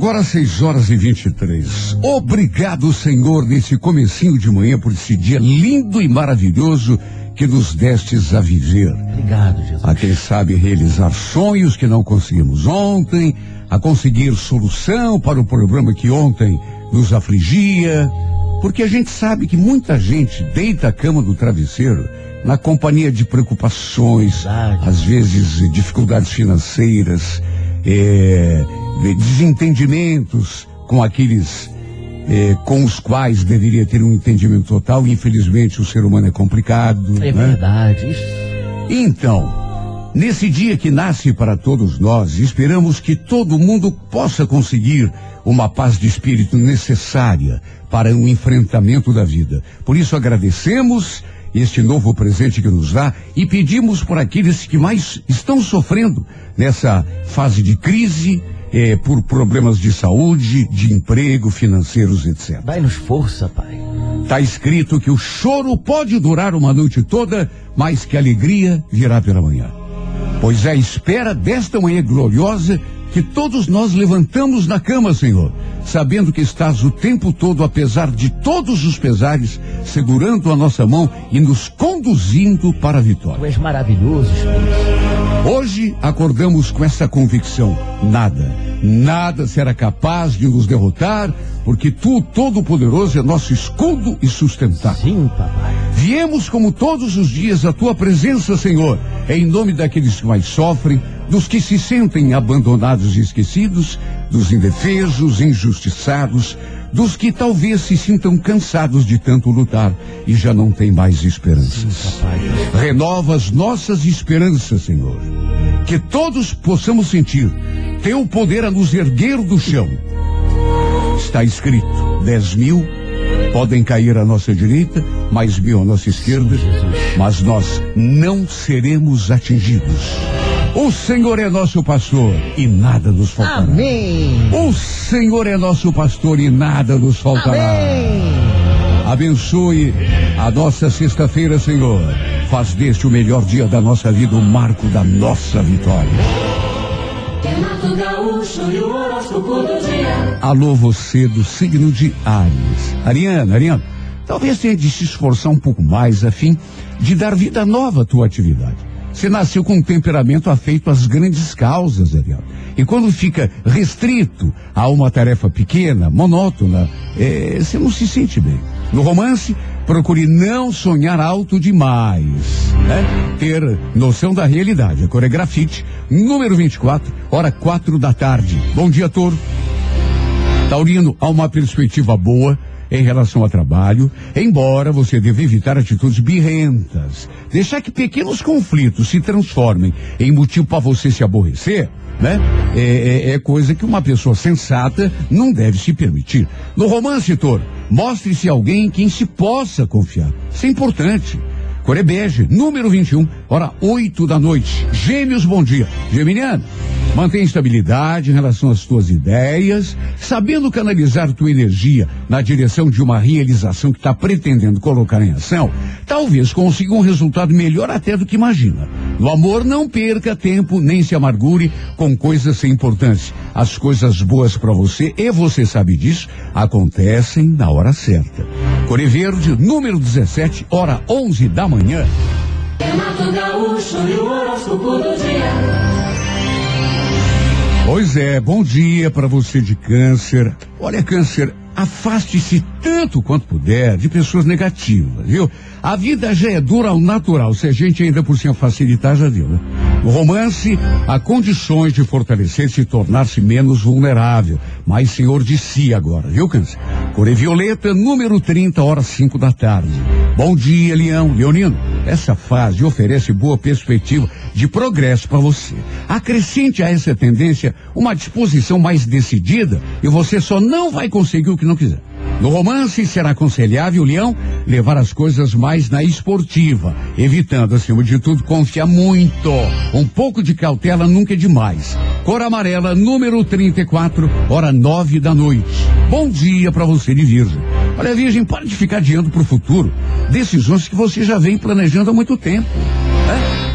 Agora 6 horas e 23. Obrigado, Senhor, nesse comecinho de manhã por esse dia lindo e maravilhoso que nos destes a viver. Obrigado, Jesus. A quem sabe realizar sonhos que não conseguimos ontem, a conseguir solução para o problema que ontem nos afligia, porque a gente sabe que muita gente deita a cama do travesseiro na companhia de preocupações, Verdade. às vezes dificuldades financeiras, é, de desentendimentos com aqueles é, com os quais deveria ter um entendimento total. Infelizmente, o ser humano é complicado. É né? verdade. Isso. Então, nesse dia que nasce para todos nós, esperamos que todo mundo possa conseguir uma paz de espírito necessária para o enfrentamento da vida. Por isso agradecemos este novo presente que nos dá e pedimos por aqueles que mais estão sofrendo nessa fase de crise, eh, por problemas de saúde, de emprego, financeiros, etc. Dai-nos força, Pai. Está escrito que o choro pode durar uma noite toda, mas que a alegria virá pela manhã. Pois é a espera desta manhã gloriosa que todos nós levantamos na cama, Senhor, sabendo que estás o tempo todo, apesar de todos os pesares, segurando a nossa mão e nos conduzindo para a vitória. Tu és maravilhoso, Espírito. Hoje acordamos com essa convicção: nada, nada será capaz de nos derrotar, porque tu, Todo-Poderoso, é nosso escudo e sustentáculo. Sim, papai. Viemos como todos os dias à tua presença, Senhor, em nome daqueles que mais sofrem, dos que se sentem abandonados e esquecidos, dos indefesos, injustiçados, dos que talvez se sintam cansados de tanto lutar e já não têm mais esperanças. Papai. Renova as nossas esperanças, Senhor. Que todos possamos sentir teu poder a nos erguer do chão. Está escrito: dez mil podem cair à nossa direita, mais mil à nossa esquerda, mas nós não seremos atingidos. O Senhor é nosso pastor e nada nos faltará. Amém. O Senhor é nosso pastor e nada nos faltará. Amém. Abençoe a nossa sexta-feira, Senhor. Faz deste o melhor dia da nossa vida, o marco da nossa vitória. Dia. Alô, você do signo de Ares. Ariana, Ariana, talvez tenha de se esforçar um pouco mais a fim de dar vida nova à tua atividade. Você nasceu com um temperamento afeito às grandes causas, Ariana. E quando fica restrito a uma tarefa pequena, monótona, eh, você não se sente bem. No romance, procure não sonhar alto demais, né? Ter noção da realidade. A cor é grafite, número 24, hora quatro da tarde. Bom dia, Toro. Taurino, há uma perspectiva boa em relação ao trabalho, embora você deva evitar atitudes birrentas. Deixar que pequenos conflitos se transformem em motivo para você se aborrecer, né? É, é- é coisa que uma pessoa sensata não deve se permitir. No romance, Toro, mostre-se alguém em quem se possa confiar. Isso é importante. Corebege, número 21, hora 8 da noite. Gêmeos, bom dia. Geminiano, mantenha estabilidade em relação às tuas ideias, sabendo canalizar tua energia na direção de uma realização que está pretendendo colocar em ação, talvez consiga um resultado melhor até do que imagina. No amor, não perca tempo nem se amargure com coisas sem importância. As coisas boas para você, e você sabe disso, acontecem na hora certa. Core Verde, número 17, hora 11 da manhã. Renato Gaúcho e o horóscopo do dia. Pois é, bom dia para você de câncer. Olha, câncer, afaste-se tanto quanto puder de pessoas negativas, viu? A vida já é dura ao natural, se a gente ainda por cima facilitar, já viu, né? No romance, há condições de fortalecer-se e tornar-se menos vulnerável, mais senhor de si agora, viu, câncer? Core Violeta, número 30, horas 5 da tarde. Bom dia, Leão. Leonino, essa fase oferece boa perspectiva de progresso para você. Acrescente a essa tendência uma disposição mais decidida e você só não vai conseguir o que não quiser. No romance, será aconselhável, Leão, levar as coisas mais na esportiva, evitando, acima de tudo, confiar muito. Um pouco de cautela nunca é demais. Cor amarela, número 34, hora 9 da noite. Bom dia para você de Virgem. Olha, Virgem, pare de ficar adiando para o futuro decisões que você já vem planejando há muito tempo.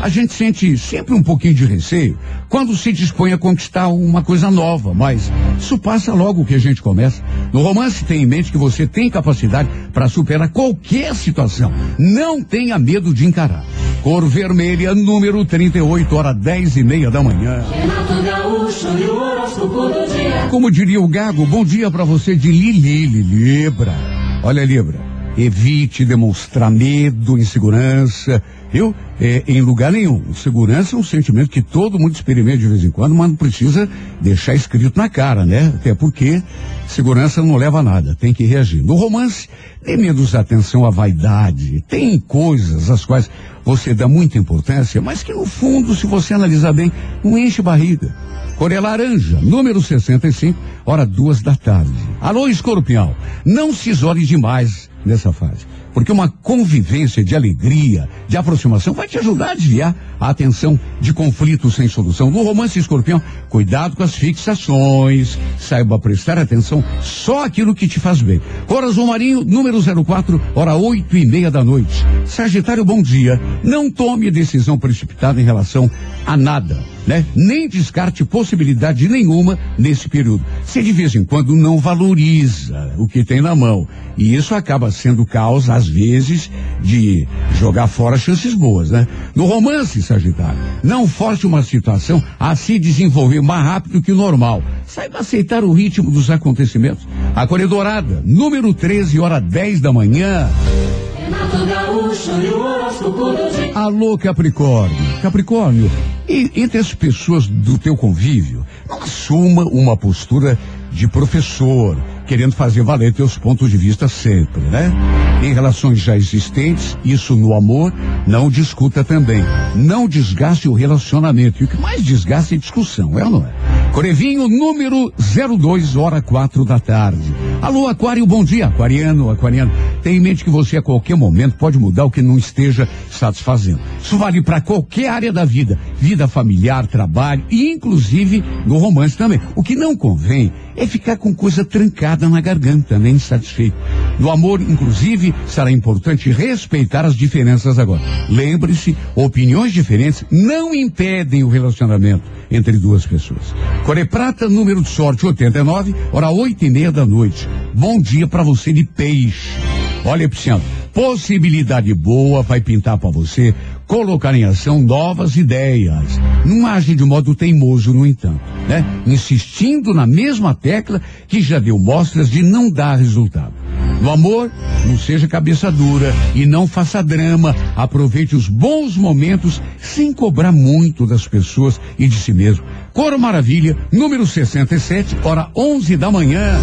A gente sente sempre um pouquinho de receio quando se dispõe a conquistar uma coisa nova, mas isso passa logo que a gente começa. No romance, tem em mente que você tem capacidade para superar qualquer situação. Não tenha medo de encarar. Cor vermelha, número 38, hora 10 e meia da manhã. Como diria o Gago, bom dia para você de Lili, Libra. Olha, Libra, evite demonstrar medo, insegurança, viu? É, em lugar nenhum. Segurança é um sentimento que todo mundo experimenta de vez em quando, mas não precisa deixar escrito na cara, né? Até porque segurança não leva a nada, tem que reagir. No romance, dê menos atenção à vaidade. Tem coisas às quais você dá muita importância, mas que no fundo, se você analisar bem, não enche barriga. Cor é laranja, número 65, hora duas da tarde. Alô, escorpião, não se isole demais nessa fase. Porque uma convivência de alegria, de aproximação, vai te ajudar a desviar a atenção de conflitos sem solução. No romance escorpião, cuidado com as fixações, saiba prestar atenção só aquilo que te faz bem. Cor azul marinho, número 04, hora oito e meia da noite. Sagitário, bom dia. Não tome decisão precipitada em relação a nada, né? Nem descarte possibilidade nenhuma nesse período. Você de vez em quando não valoriza o que tem na mão. E isso acaba sendo causa, às vezes, de jogar fora chances boas, né? No romance, Sagitário, não force uma situação a se desenvolver mais rápido que o normal. Saiba aceitar o ritmo dos acontecimentos. A Dourada, número 13, hora 10 da manhã. Alô, Capricórnio. Capricórnio, e entre as pessoas do teu convívio, não assuma uma postura de professor, querendo fazer valer teus pontos de vista sempre, né? Em relações já existentes, isso no amor, não discuta também. Não desgaste o relacionamento. E o que mais desgasta é discussão, é ou não é? Corevinho, número 02, hora quatro da tarde. Alô, Aquário, bom dia. Aquariano, Aquariano. Tenha em mente que você a qualquer momento pode mudar o que não esteja satisfazendo. Isso vale para qualquer área da vida. Vida familiar, trabalho e inclusive no romance também. O que não convém é ficar com coisa trancada na garganta, nem insatisfeito. No amor, inclusive, será importante respeitar as diferenças agora. Lembre-se, opiniões diferentes não impedem o relacionamento entre duas pessoas. Core Prata, número de sorte 89, hora oito e meia da noite. Bom dia para você de peixe. Olha, Pisciano, possibilidade boa vai pintar para você colocar em ação novas ideias. Não age de modo teimoso, no entanto, né? Insistindo na mesma tecla que já deu mostras de não dar resultado. No amor, não seja cabeça dura e não faça drama. Aproveite os bons momentos sem cobrar muito das pessoas e de si mesmo. Coro Maravilha, número 67, hora 11 da manhã.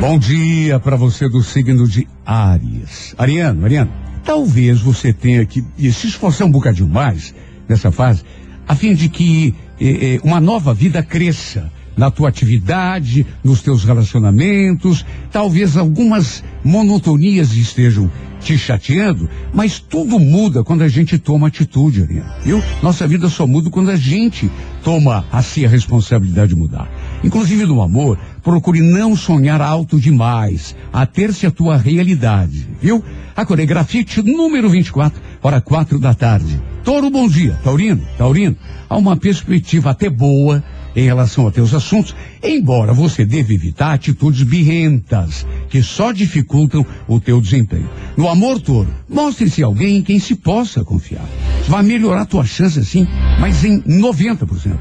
Bom dia para você do signo de Áries. Ariano, Ariano, talvez você tenha que se esforçar um bocadinho mais nessa fase, a fim de que eh, eh, uma nova vida cresça na tua atividade, nos teus relacionamentos. Talvez algumas monotonias estejam te chateando, mas tudo muda quando a gente toma atitude, Ariano. Viu? Nossa vida só muda quando a gente toma a si a responsabilidade de mudar. Inclusive no amor, procure não sonhar alto demais, a ter-se a tua realidade, viu? A coreografite número 24, hora quatro da tarde. Toro, bom dia. Taurino, Taurino, há uma perspectiva até boa em relação a teus assuntos, embora você deva evitar atitudes birrentas, que só dificultam o teu desempenho. No amor, Toro, mostre-se alguém em quem se possa confiar. Vai melhorar tua chance, assim, mas em 90%.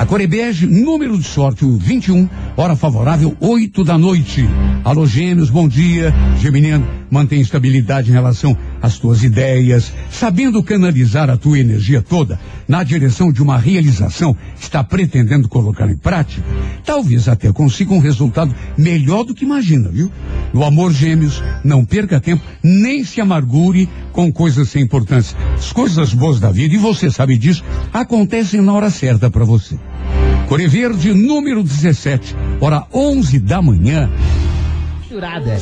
A Corebege, número de sorte, o 21, hora favorável, 8 da noite. Alô, gêmeos, bom dia. Geminiano, mantém estabilidade em relação às tuas ideias, sabendo canalizar a tua energia toda na direção de uma realização que está pretendendo colocar em prática. Talvez até consiga um resultado melhor do que imagina, viu? No amor, gêmeos, não perca tempo, nem se amargure com coisas sem importância. As coisas boas da vida, e você sabe disso, acontecem na hora certa para você. Core Verde, número 17, hora 11 da manhã. Jurada.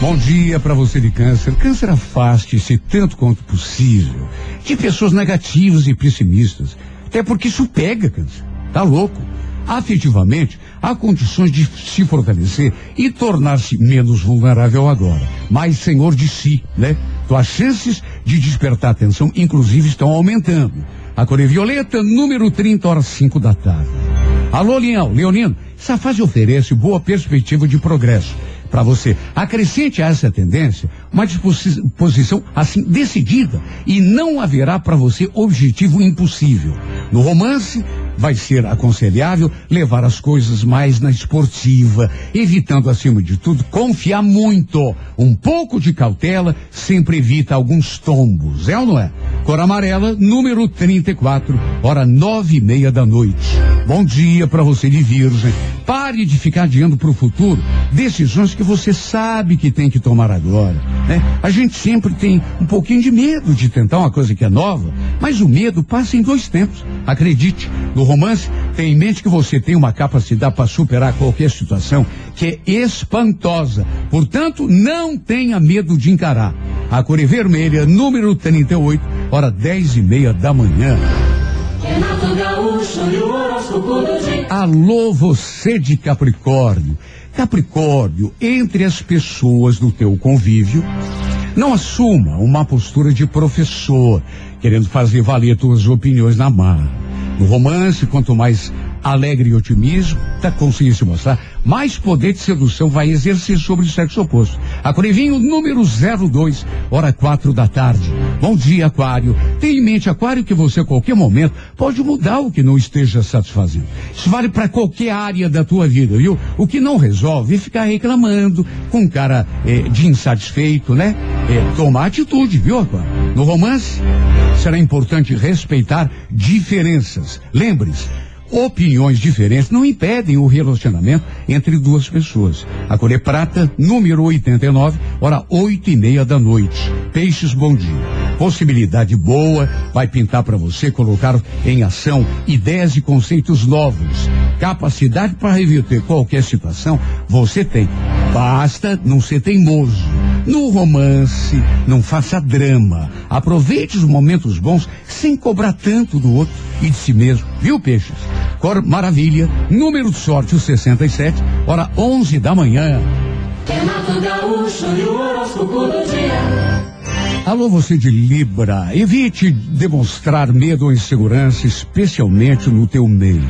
Bom dia para você de câncer. Câncer afaste-se tanto quanto possível de pessoas negativas e pessimistas. Até porque isso pega, câncer. Tá louco? afetivamente, há condições de se fortalecer e tornar-se menos vulnerável agora, mais senhor de si, né? Então as chances de despertar atenção, inclusive, estão aumentando. A cor é violeta, número 30, horas 5 da tarde. Alô, Leão, Leonino, essa fase oferece boa perspectiva de progresso para você. Acrescente a essa tendência uma disposição assim decidida e não haverá para você objetivo impossível. No romance, vai ser aconselhável levar as coisas mais na esportiva, evitando acima de tudo confiar muito. Um pouco de cautela sempre evita alguns tombos, é ou não é? Cor amarela, número 34, hora nove e meia da noite. Bom dia para você de virgem. Pare de ficar adiando para o futuro decisões que você sabe que tem que tomar agora. Né? A gente sempre tem um pouquinho de medo de tentar uma coisa que é nova, mas o medo passa em dois tempos. Acredite, no romance, tenha em mente que você tem uma capacidade para superar qualquer situação que é espantosa. Portanto, não tenha medo de encarar. A cor é vermelha, número 38, hora dez e meia da manhã. Alô, você de Capricórnio. Capricórnio, entre as pessoas do teu convívio, não assuma uma postura de professor, querendo fazer valer tuas opiniões na mar. No romance, quanto mais alegre e otimismo, da consciência mostrar, mais poder de sedução vai exercer sobre o sexo oposto. Aquarivinho número 02, hora quatro da tarde. Bom dia, Aquário. Tenha em mente, Aquário, que você a qualquer momento pode mudar o que não esteja satisfazendo. Isso vale para qualquer área da tua vida, viu? O que não resolve é ficar reclamando com cara eh, de insatisfeito, né? É, tomar atitude, viu, Aquário? No romance, será importante respeitar diferenças. Lembre-se, Opiniões diferentes não impedem o relacionamento entre duas pessoas. A é prata, número 89, hora oito e meia da noite. Peixes, bom dia. Possibilidade boa vai pintar para você colocar em ação ideias e conceitos novos. Capacidade para reverter qualquer situação você tem. Basta não ser teimoso. No romance, não faça drama. Aproveite os momentos bons sem cobrar tanto do outro e de si mesmo. Viu, peixes? Cor Maravilha, número de sorte o 67, hora 11 da manhã. Renato Gaúcho e o horóscopo do dia. Alô, você de Libra, evite demonstrar medo ou insegurança, especialmente no teu meio.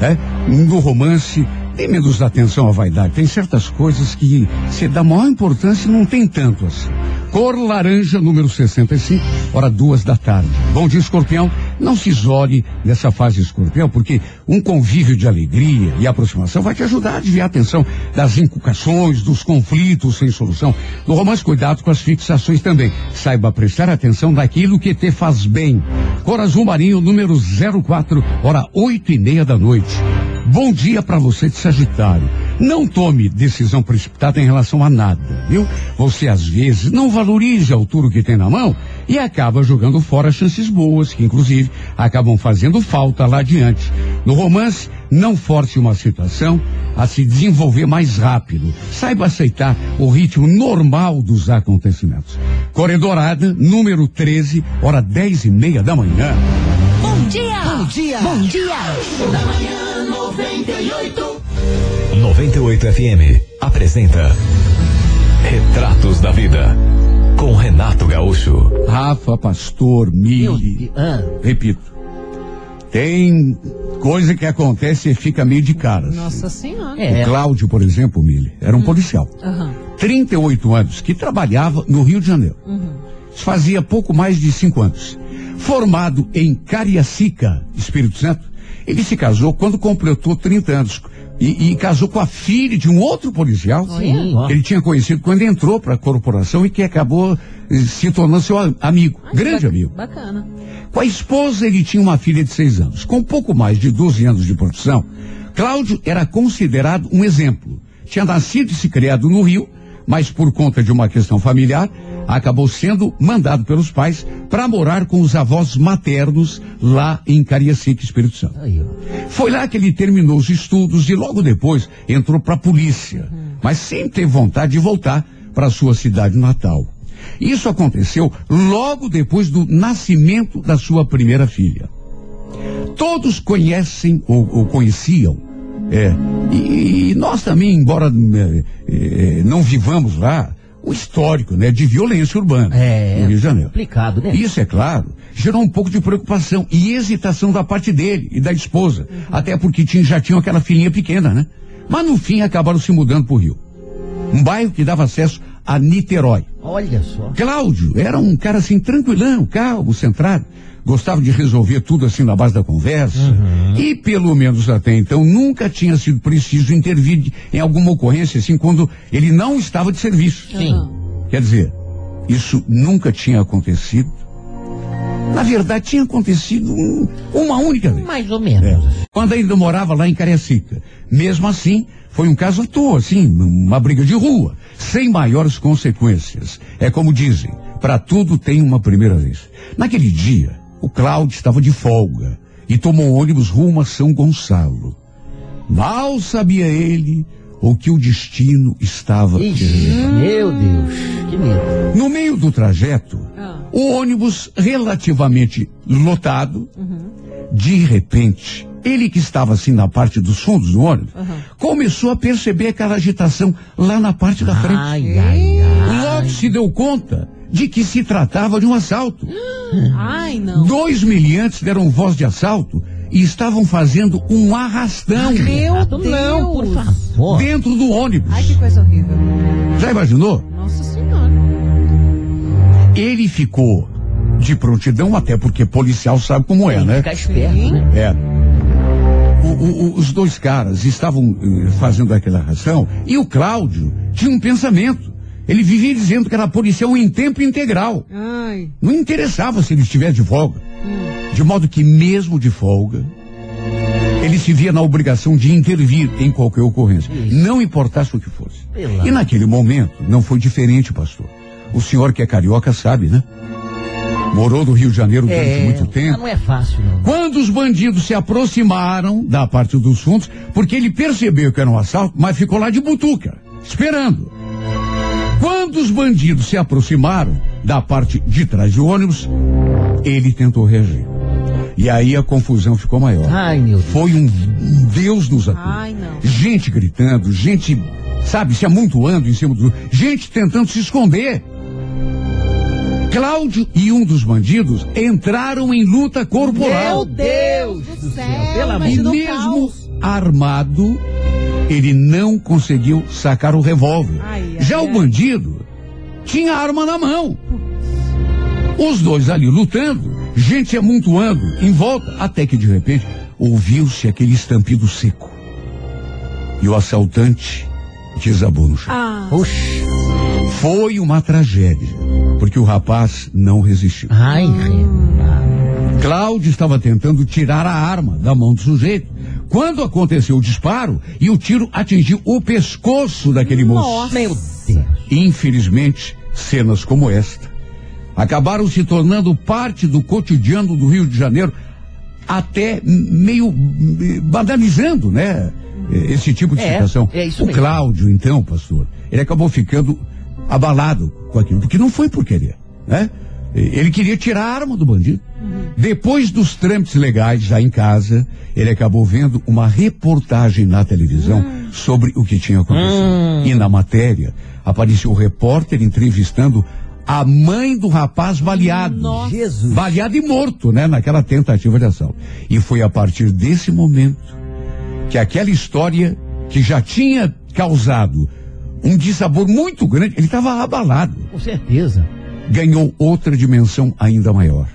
É? No romance, tem menos atenção à vaidade. Tem certas coisas que se dá maior importância e não tem tanto assim. Cor laranja, número 65, hora duas da tarde. Bom dia, escorpião. Não se isole nessa fase escorpião, porque um convívio de alegria e aproximação vai te ajudar a desviar a atenção das inculcações, dos conflitos sem solução. No romance, cuidado com as fixações também. Saiba prestar atenção naquilo que te faz bem. Cor azul marinho, número 04, hora oito e meia da noite. Bom dia para você de Sagitário. Não tome decisão precipitada em relação a nada, viu? Você às vezes não valoriza a altura que tem na mão e acaba jogando fora chances boas, que inclusive acabam fazendo falta lá adiante. No romance, não force uma situação a se desenvolver mais rápido. Saiba aceitar o ritmo normal dos acontecimentos. Corredorada, número 13, hora dez e meia da manhã. Bom dia! Bom dia! Bom dia! Da manhã 98. 98 FM apresenta Retratos da Vida com Renato Gaúcho. Rafa, Pastor, Mili. Ah, Repito. Tem coisa que acontece e fica meio de cara. assim. Nossa Senhora. é. O Cláudio, por exemplo, Mili, era um policial. Aham. 38 anos, que trabalhava no Rio de Janeiro. Isso fazia pouco mais de cinco anos. Formado em Cariacica, Espírito Santo, ele se casou quando completou 30 anos. E, e casou com a filha de um outro policial Sim, ele tinha conhecido quando entrou para a corporação e que acabou eh, se tornando seu amigo, Ai, grande amigo. Bacana. Com a esposa, ele tinha uma filha de seis anos. Com pouco mais de 12 anos de profissão, Cláudio era considerado um exemplo. Tinha nascido e se criado no Rio, mas por conta de uma questão familiar, acabou sendo mandado pelos pais para morar com os avós maternos lá em Cariacica, Espírito Santo. Foi lá que ele terminou os estudos e logo depois entrou para a polícia, mas sempre teve vontade de voltar para sua cidade natal. Isso aconteceu logo depois do nascimento da sua primeira filha. Todos conhecem ou, ou conheciam. É, e, e nós também, embora é, é, não vivamos lá, o histórico, né, de violência urbana É. no Rio de Janeiro. Complicado, né? Isso, é claro, gerou um pouco de preocupação e hesitação da parte dele e da esposa. Até porque tinha, já tinham aquela filhinha pequena, né? Mas no fim acabaram se mudando para o Rio. Um bairro que dava acesso a Niterói. Olha só. Cláudio era um cara assim, tranquilão, calmo, centrado. Gostava de resolver tudo assim na base da conversa. E pelo menos até então nunca tinha sido preciso intervir em alguma ocorrência assim quando ele não estava de serviço. Sim. Quer dizer, isso nunca tinha acontecido. Na verdade, tinha acontecido um- uma única vez. Mais ou menos. É, quando ainda morava lá em Cariacica. Mesmo assim, foi um caso à toa, assim, uma briga de rua, sem maiores consequências. É como dizem, para tudo tem uma primeira vez. Naquele dia, o Cláudio estava de folga e tomou ônibus rumo a São Gonçalo. Mal sabia ele o que o destino estava Ixi, meu Deus, que medo. No meio do trajeto, Ah. o ônibus relativamente lotado, de repente, ele que estava assim na parte dos fundos do ônibus, começou a perceber aquela agitação lá na parte da frente. Ai, ai, ai. Logo se deu conta de que se tratava de um assalto. Ai, não. Dois miliantes deram voz de assalto e estavam fazendo um arrastão Meu Deus. não, por favor. dentro do ônibus. Ai, que coisa horrível. Já imaginou? Nossa Senhora. Ele ficou de prontidão, até porque policial sabe como é, né? Ficar esperto, Sim. né? É. O- o- o- os dois caras estavam eh, fazendo aquela ração e o Cláudio tinha um pensamento. Ele vivia dizendo que era policial em tempo integral. Ai. Não interessava se ele estivesse de folga. De modo que, mesmo de folga, ele se via na obrigação de intervir em qualquer ocorrência, Isso. não importasse o que fosse. Pela- E naquele momento não foi diferente, pastor. O senhor que é carioca sabe, né? Morou no Rio de Janeiro durante É, muito tempo. não é fácil, não. Quando os bandidos se aproximaram da parte dos fundos, porque ele percebeu que era um assalto, mas ficou lá de butuca, esperando. Quando os bandidos se aproximaram da parte de trás do ônibus, ele tentou reagir. E aí a confusão ficou maior. Ai, meu Deus. Foi um Deus nos acuda. Ai, não. Gente gritando, gente, sabe, se amontoando em cima do. Gente tentando se esconder. Cláudio e um dos bandidos entraram em luta corporal. Meu Deus do céu. pelo amor- E mesmo caos. armado, ele não conseguiu sacar o revólver. Ai, ai, Já ai. o bandido tinha a arma na mão. Os dois ali lutando, gente amontoando em volta, até que de repente ouviu-se aquele estampido seco. E o assaltante desabou no chão. Ah. Oxi. Foi uma tragédia, porque o rapaz não resistiu. Ai, Renato. Cláudio estava tentando tirar a arma da mão do sujeito. Quando aconteceu o disparo e o tiro atingiu o pescoço daquele moço. Nossa. Meu Deus. Infelizmente, cenas como esta acabaram se tornando parte do cotidiano do Rio de Janeiro, até meio banalizando, né? Esse tipo de É, situação. é isso o mesmo. Cláudio, então, pastor, ele acabou ficando abalado com aquilo, porque não foi por querer, né? Ele queria tirar a arma do bandido. Depois dos trâmites legais já em casa, ele acabou vendo uma reportagem na televisão sobre o que tinha acontecido. E na matéria apareceu o repórter entrevistando a mãe do rapaz baleado. Nossa. Jesus. Baleado e morto, né? Naquela tentativa de assalto. E foi a partir desse momento que aquela história que já tinha causado um dissabor muito grande, ele estava abalado Com certeza. Ganhou outra dimensão ainda maior.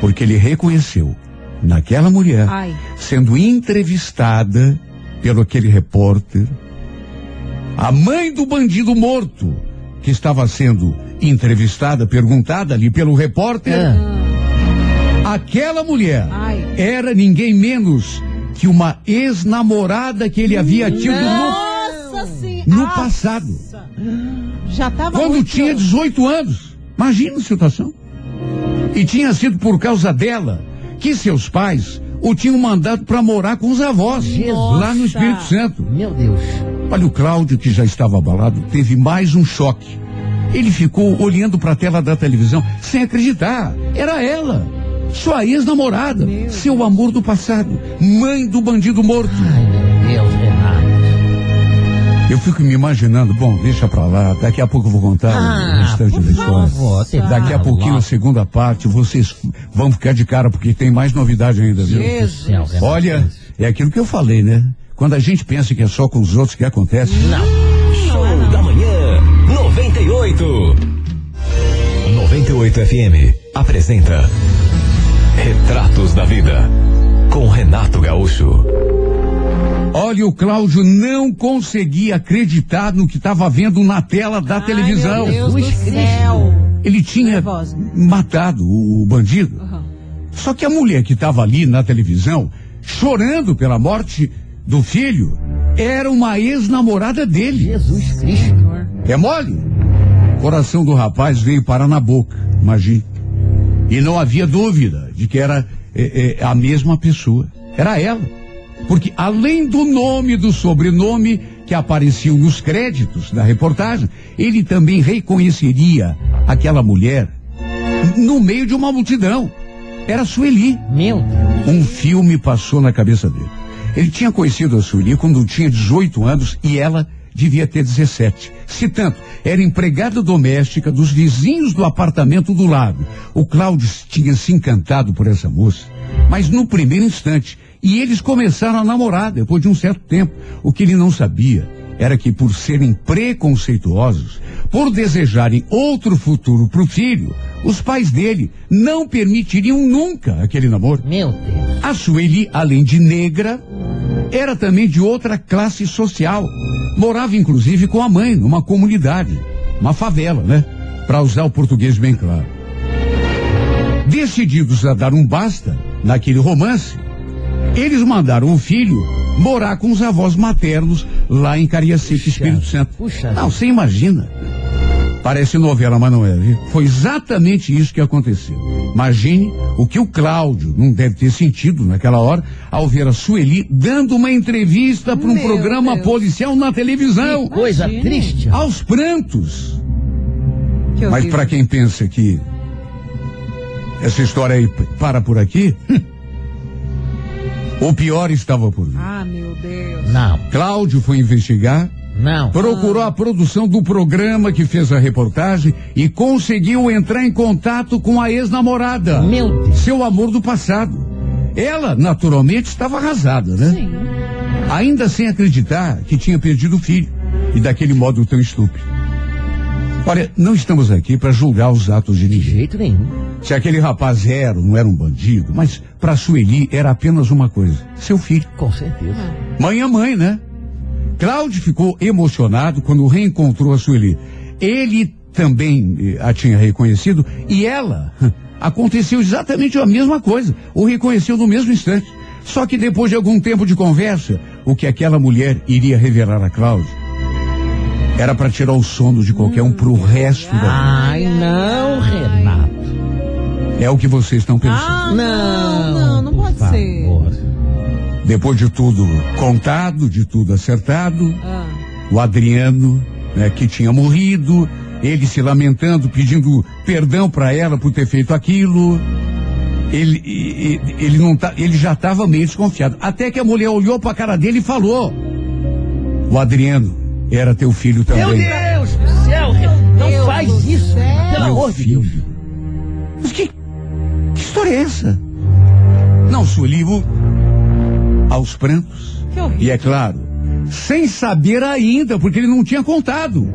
Porque ele reconheceu naquela mulher, Ai. sendo entrevistada pelo aquele repórter, a mãe do bandido morto, que estava sendo entrevistada, perguntada ali pelo repórter, Ah. aquela mulher Ai. era ninguém menos que uma ex-namorada que ele havia tido no, Nossa no passado. Já Quando tinha 18 anos. Imagina a situação. E tinha sido por causa dela que seus pais o tinham mandado para morar com os avós Jesus. lá no Espírito Santo. Meu Deus. Olha, o Cláudio, que já estava abalado, teve mais um choque. Ele ficou olhando para a tela da televisão sem acreditar. Era ela. Sua ex-namorada, seu amor do passado, mãe do bandido morto. Ai. Eu fico me imaginando, bom, deixa pra lá, daqui a pouco eu vou contar o Ah, restante por da história. Daqui a pouquinho, a segunda parte, vocês vão ficar de cara, porque tem mais novidade ainda, viu? Renato. Olha, é aquilo que eu falei, né? Quando a gente pensa que é só com os outros que acontece. Não. Show da Manhã 98. 98 FM apresenta Retratos da Vida com Renato Gaúcho. Olha, o Cláudio não conseguia acreditar no que estava vendo na tela da televisão. Ai, meu Deus do Jesus Cristo. céu. Ele tinha Nervosa. matado o, o bandido. Só que a mulher que estava ali na televisão, chorando pela morte do filho, era uma ex-namorada dele. Jesus Cristo. É mole? O coração do rapaz veio parar na boca, imagine. E não havia dúvida de que era é, é, a mesma pessoa. Era ela. Porque além do nome e do sobrenome que apareciam nos créditos da reportagem, ele também reconheceria aquela mulher no meio de uma multidão. Era Sueli. Meu Deus. Um filme passou na cabeça dele. Ele tinha conhecido a Sueli quando tinha 18 anos e ela devia ter 17. Se tanto, era empregada doméstica dos vizinhos do apartamento do lado. O Cláudio tinha se encantado por essa moça, mas no primeiro instante. E eles começaram a namorar depois de um certo tempo. O que ele não sabia era que por serem preconceituosos, por desejarem outro futuro para o filho, os pais dele não permitiriam nunca aquele namoro. Meu Deus. A Sueli, além de negra, era também de outra classe social. Morava inclusive com a mãe numa comunidade, uma favela, né? Para usar o português bem claro. Decididos a dar um basta naquele romance, eles mandaram o filho morar com os avós maternos lá em Cariacica, Espírito Santo. puxa Não, você imagina. Parece novela, mas não é, viu? Foi exatamente isso que aconteceu. Imagine o que o Cláudio não deve ter sentido naquela hora ao ver a Sueli dando uma entrevista para um Meu programa Deus. policial na televisão. Que coisa Imagine. triste. Aos prantos. Que Mas para quem pensa que essa história aí para por aqui, o pior estava por vir. Ah, meu Deus. Não, Cláudio foi investigar, não. procurou a produção do programa que fez a reportagem e conseguiu entrar em contato com a ex-namorada. Meu Deus. Seu amor do passado. Ela, naturalmente, estava arrasada, né? Sim. Ainda sem acreditar que tinha perdido o filho. E daquele modo tão estúpido. Olha, não estamos aqui para julgar os atos de De ninguém. jeito nenhum. Se aquele rapaz era não era um bandido, mas para Sueli era apenas uma coisa: seu filho. Com certeza. Mãe é mãe, né? Cláudio ficou emocionado quando reencontrou a Sueli. Ele também eh, a tinha reconhecido e ela aconteceu exatamente a mesma coisa. O reconheceu no mesmo instante. Só que depois de algum tempo de conversa, o que aquela mulher iria revelar a Cláudio era para tirar o sono de qualquer um pro resto da vida. Ai, não, Renato. É o que vocês estão pensando. Ah, Não. não, não, não pode por ser. favor. Depois de tudo contado, de tudo acertado, Ah, o Adriano, né, que tinha morrido, ele se lamentando, pedindo perdão para ela por ter feito aquilo. Ele, e- e- ele, não tá, ele já estava meio desconfiado. Até que a mulher olhou para a cara dele e falou: O Adriano era teu filho também. Meu Deus do céu. Não Deus faz isso. céu. Pelo Meu amor de Deus. filho. Mas que, essa? Não, Sueli, o- aos prantos. E é claro, sem saber ainda, porque ele não tinha contado.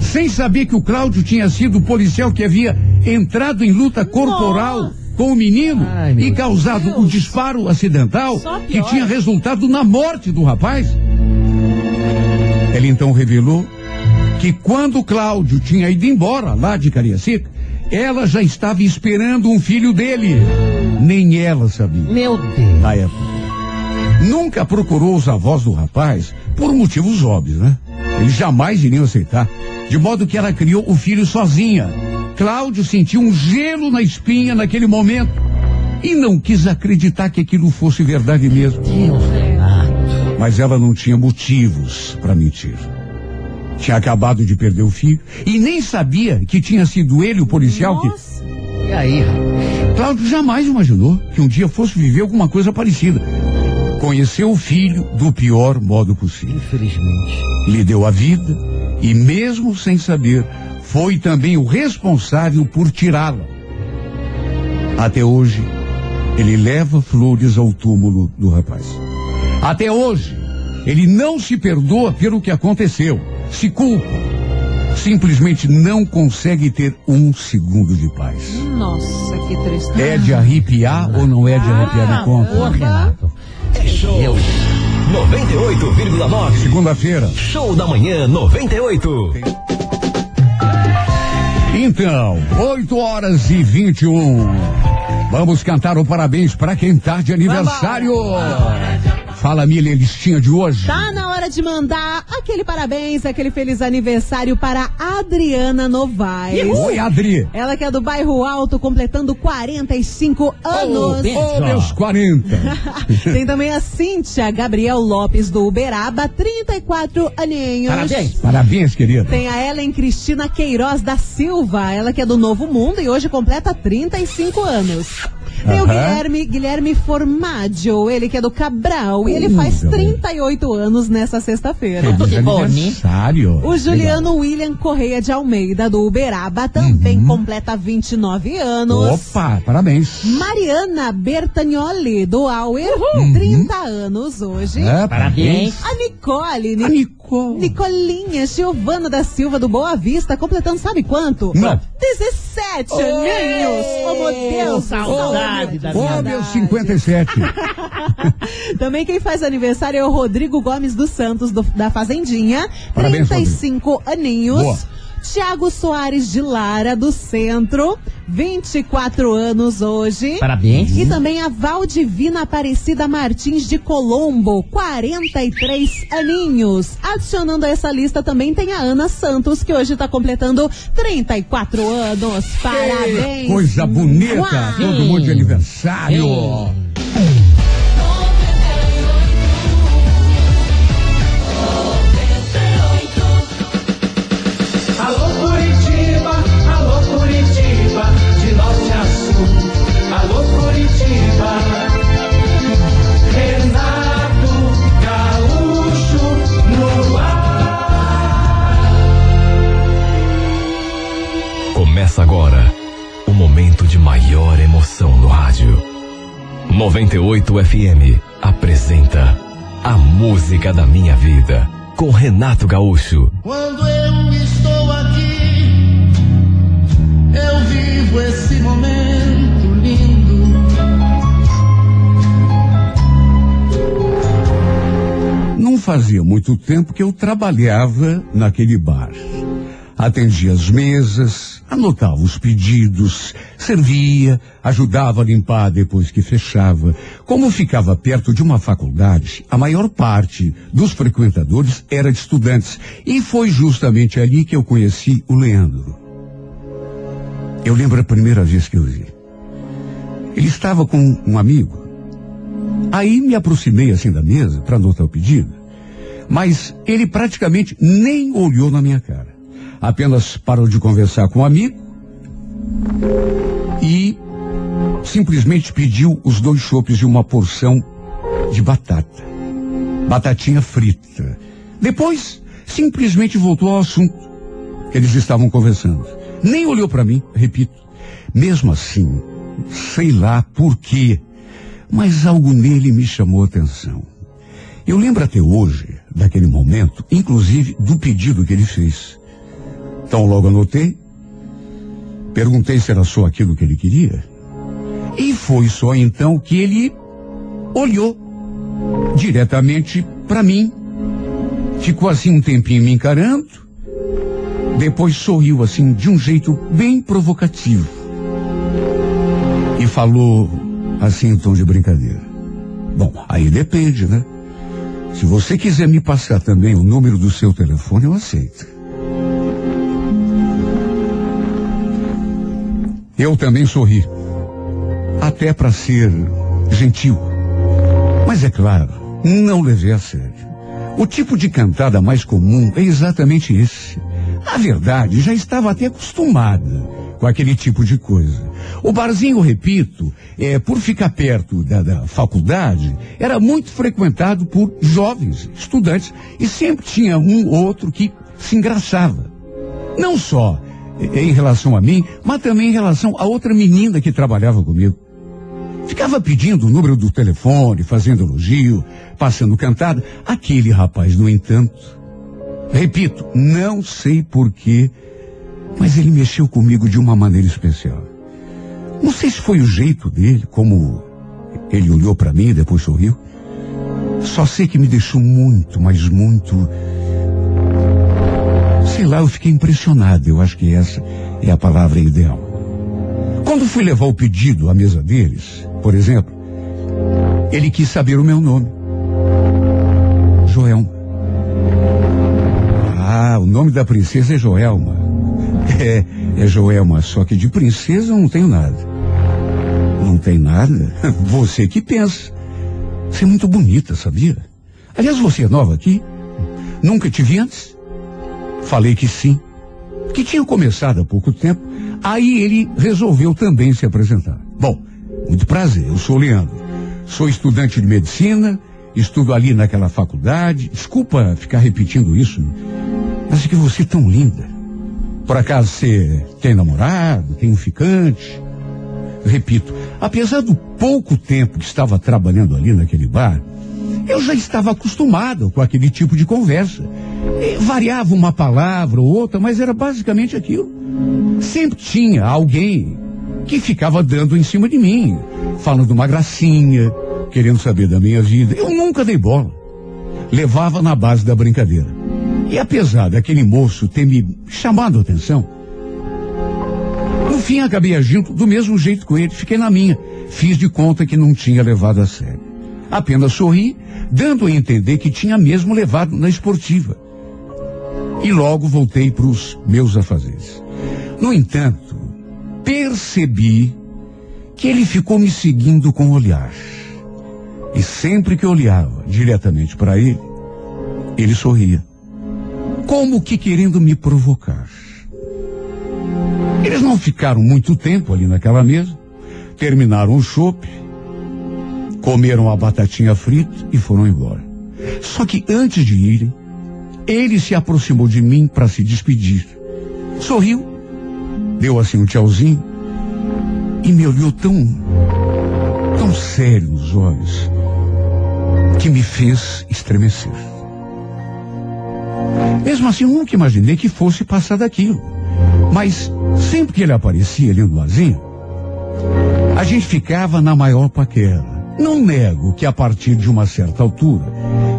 Sem saber que o Cláudio tinha sido o policial que havia entrado em luta corporal Nossa. com o menino Ai, e causado o Deus. disparo acidental que tinha resultado na morte do rapaz. Ele então revelou que quando o Cláudio tinha ido embora lá de Cariacica, ela já estava esperando um filho dele. Nem ela sabia Meu Deus. na época. Nunca procurou os avós do rapaz por motivos óbvios, né? Eles jamais iriam aceitar. De modo que ela criou o filho sozinha. Cláudio sentiu um gelo na espinha naquele momento e não quis acreditar que aquilo fosse verdade mesmo. Mas ela não tinha motivos para mentir. Tinha acabado de perder o filho e nem sabia que tinha sido ele o policial que Nossa. E aí? Cláudio jamais imaginou que um dia fosse viver alguma coisa parecida. Conheceu o filho do pior modo possível. Infelizmente. Lhe deu a vida e, mesmo sem saber, foi também o responsável por tirá-la. Até hoje, ele leva flores ao túmulo do rapaz. Até hoje, ele não se perdoa pelo que aconteceu, se culpa. Simplesmente não consegue ter um segundo de paz. Nossa, que tristeza. É de arrepiar ou não é de arrepiar? Ô, conta. Renato. É show. 98,9. Segunda-feira. Show da manhã 98. Então, 8 horas e 21. Vamos cantar o parabéns para quem tá de aniversário. Fala, Mili, a listinha de hoje. Tá na hora de mandar aquele parabéns, aquele feliz aniversário para Adriana Novaes. Oi, Adri. Ela que é do bairro Alto, completando 45 anos. Ô, meus 40. Tem também a Cíntia Gabriel Lopes do Uberaba, 34 aninhos. Parabéns. Parabéns, querida. Tem a Ellen Cristina Queiroz da Silva, ela que é do Novo Mundo e hoje completa 35 anos. Tem o Aham. Guilherme, Guilherme Formaggio, ele que é do Cabral e ele faz Gabriel. 38 anos nessa sexta-feira. Feliz que bom, né? aniversário. O Juliano William Correia de Almeida, do Uberaba, também Uhum. completa 29 anos. Opa, parabéns. Mariana Bertagnoli, do Auer, 30 anos hoje. É, Parabéns. A Nicole, A Nicolinha Giovana da Silva, do Boa Vista, completando sabe quanto? Não. 17 aninhos. Oh, meu Deus. saudade da minha Ô, meus 57. Também quem faz aniversário é o Rodrigo Gomes dos Santos, do- da Fazendinha. Parabéns, 35 aninhos. Boa. Tiago Soares de Lara, do Centro, 24 anos hoje. Parabéns. E também a Valdivina Aparecida Martins de Colombo, 43 aninhos. Adicionando a essa lista também tem a Ana Santos, que hoje está completando 34 anos. Parabéns! Coisa bonita. Uau. Todo mundo de aniversário. Começa agora o momento de maior emoção no rádio. 98 FM apresenta A Música da Minha Vida com Renato Gaúcho. Quando eu estou aqui, eu vivo esse momento lindo. Não fazia muito tempo que eu trabalhava naquele bar. Atendia as mesas, anotava os pedidos, servia, ajudava a limpar depois que fechava. Como ficava perto de uma faculdade, a maior parte dos frequentadores era de estudantes. E foi justamente ali que eu conheci o Leandro. Eu lembro a primeira vez que eu vi. Ele estava com um amigo. Aí me aproximei assim da mesa para anotar o pedido, mas ele praticamente nem olhou na minha cara. Apenas parou de conversar com o amigo e simplesmente pediu os dois chopes e uma porção de batata. Batatinha frita. Depois, simplesmente voltou ao assunto que eles estavam conversando. Nem olhou para mim, repito. Mesmo assim, sei lá por quê, mas algo nele me chamou a atenção. Eu lembro até hoje daquele momento, inclusive do pedido que ele fez. Então logo anotei, perguntei se era só aquilo que ele queria. E foi só então que ele olhou diretamente para mim. Ficou assim um tempinho me encarando, depois sorriu assim de um jeito bem provocativo. E falou assim em tom de brincadeira. Bom, aí depende, né? Se você quiser me passar também o número do seu telefone, eu aceito. Eu também sorri. Até para ser gentil. Mas é claro, não levei a sério. O tipo de cantada mais comum é exatamente esse. Na verdade, já estava até acostumada com aquele tipo de coisa. O barzinho, repito, é, por ficar perto da, da faculdade, era muito frequentado por jovens, estudantes, e sempre tinha um outro que se engraçava. Não só em relação a mim, mas também em relação a outra menina que trabalhava comigo. Ficava pedindo o número do telefone, fazendo elogio, passando cantada. Aquele rapaz, no entanto, repito, não sei porquê, mas ele mexeu comigo de uma maneira especial. Não sei se foi o jeito dele, como ele olhou para mim e depois sorriu. Só sei que me deixou muito, mas muito. Sei lá, eu fiquei impressionado. Eu acho que essa é a palavra ideal. Quando fui levar o pedido à mesa deles, por exemplo, ele quis saber o meu nome. Joelma. Ah, o nome da princesa é Joelma. É, é Joelma, só que de princesa eu não tenho nada. Não tem nada? Você que pensa. Você é muito bonita, sabia? Aliás, você é nova aqui? Nunca te vi antes? Falei que sim. Que tinha começado há pouco tempo. Aí ele resolveu também se apresentar. Bom, muito prazer, eu sou o Leandro. Sou estudante de medicina, estudo ali naquela faculdade. Desculpa ficar repetindo isso, mas é que você é tão linda. Por acaso você tem namorado, tem um ficante? Repito, apesar do pouco tempo que estava trabalhando ali naquele bar, eu já estava acostumado com aquele tipo de conversa. E variava uma palavra ou outra, mas era basicamente aquilo. Sempre tinha alguém que ficava dando em cima de mim, falando uma gracinha, querendo saber da minha vida. Eu nunca dei bola. Levava na base da brincadeira. E apesar daquele moço ter me chamado a atenção, no fim acabei agindo do mesmo jeito com ele, fiquei na minha. Fiz de conta que não tinha levado a sério. Apenas sorri, dando a entender que tinha mesmo levado na esportiva. E logo voltei para os meus afazeres. No entanto, percebi que ele ficou me seguindo com o olhar. E sempre que olhava diretamente para ele, ele sorria. Como que querendo me provocar. Eles não ficaram muito tempo ali naquela mesa, terminaram o chope, comeram a batatinha frita e foram embora. Só que antes de irem, ele se aproximou de mim para se despedir. Sorriu, deu assim um tchauzinho e me olhou tão, tão sério nos olhos que me fez estremecer. Mesmo assim, nunca imaginei que fosse passar daquilo. Mas sempre que ele aparecia ali no barzinho, a gente ficava na maior paquera. Não nego que a partir de uma certa altura,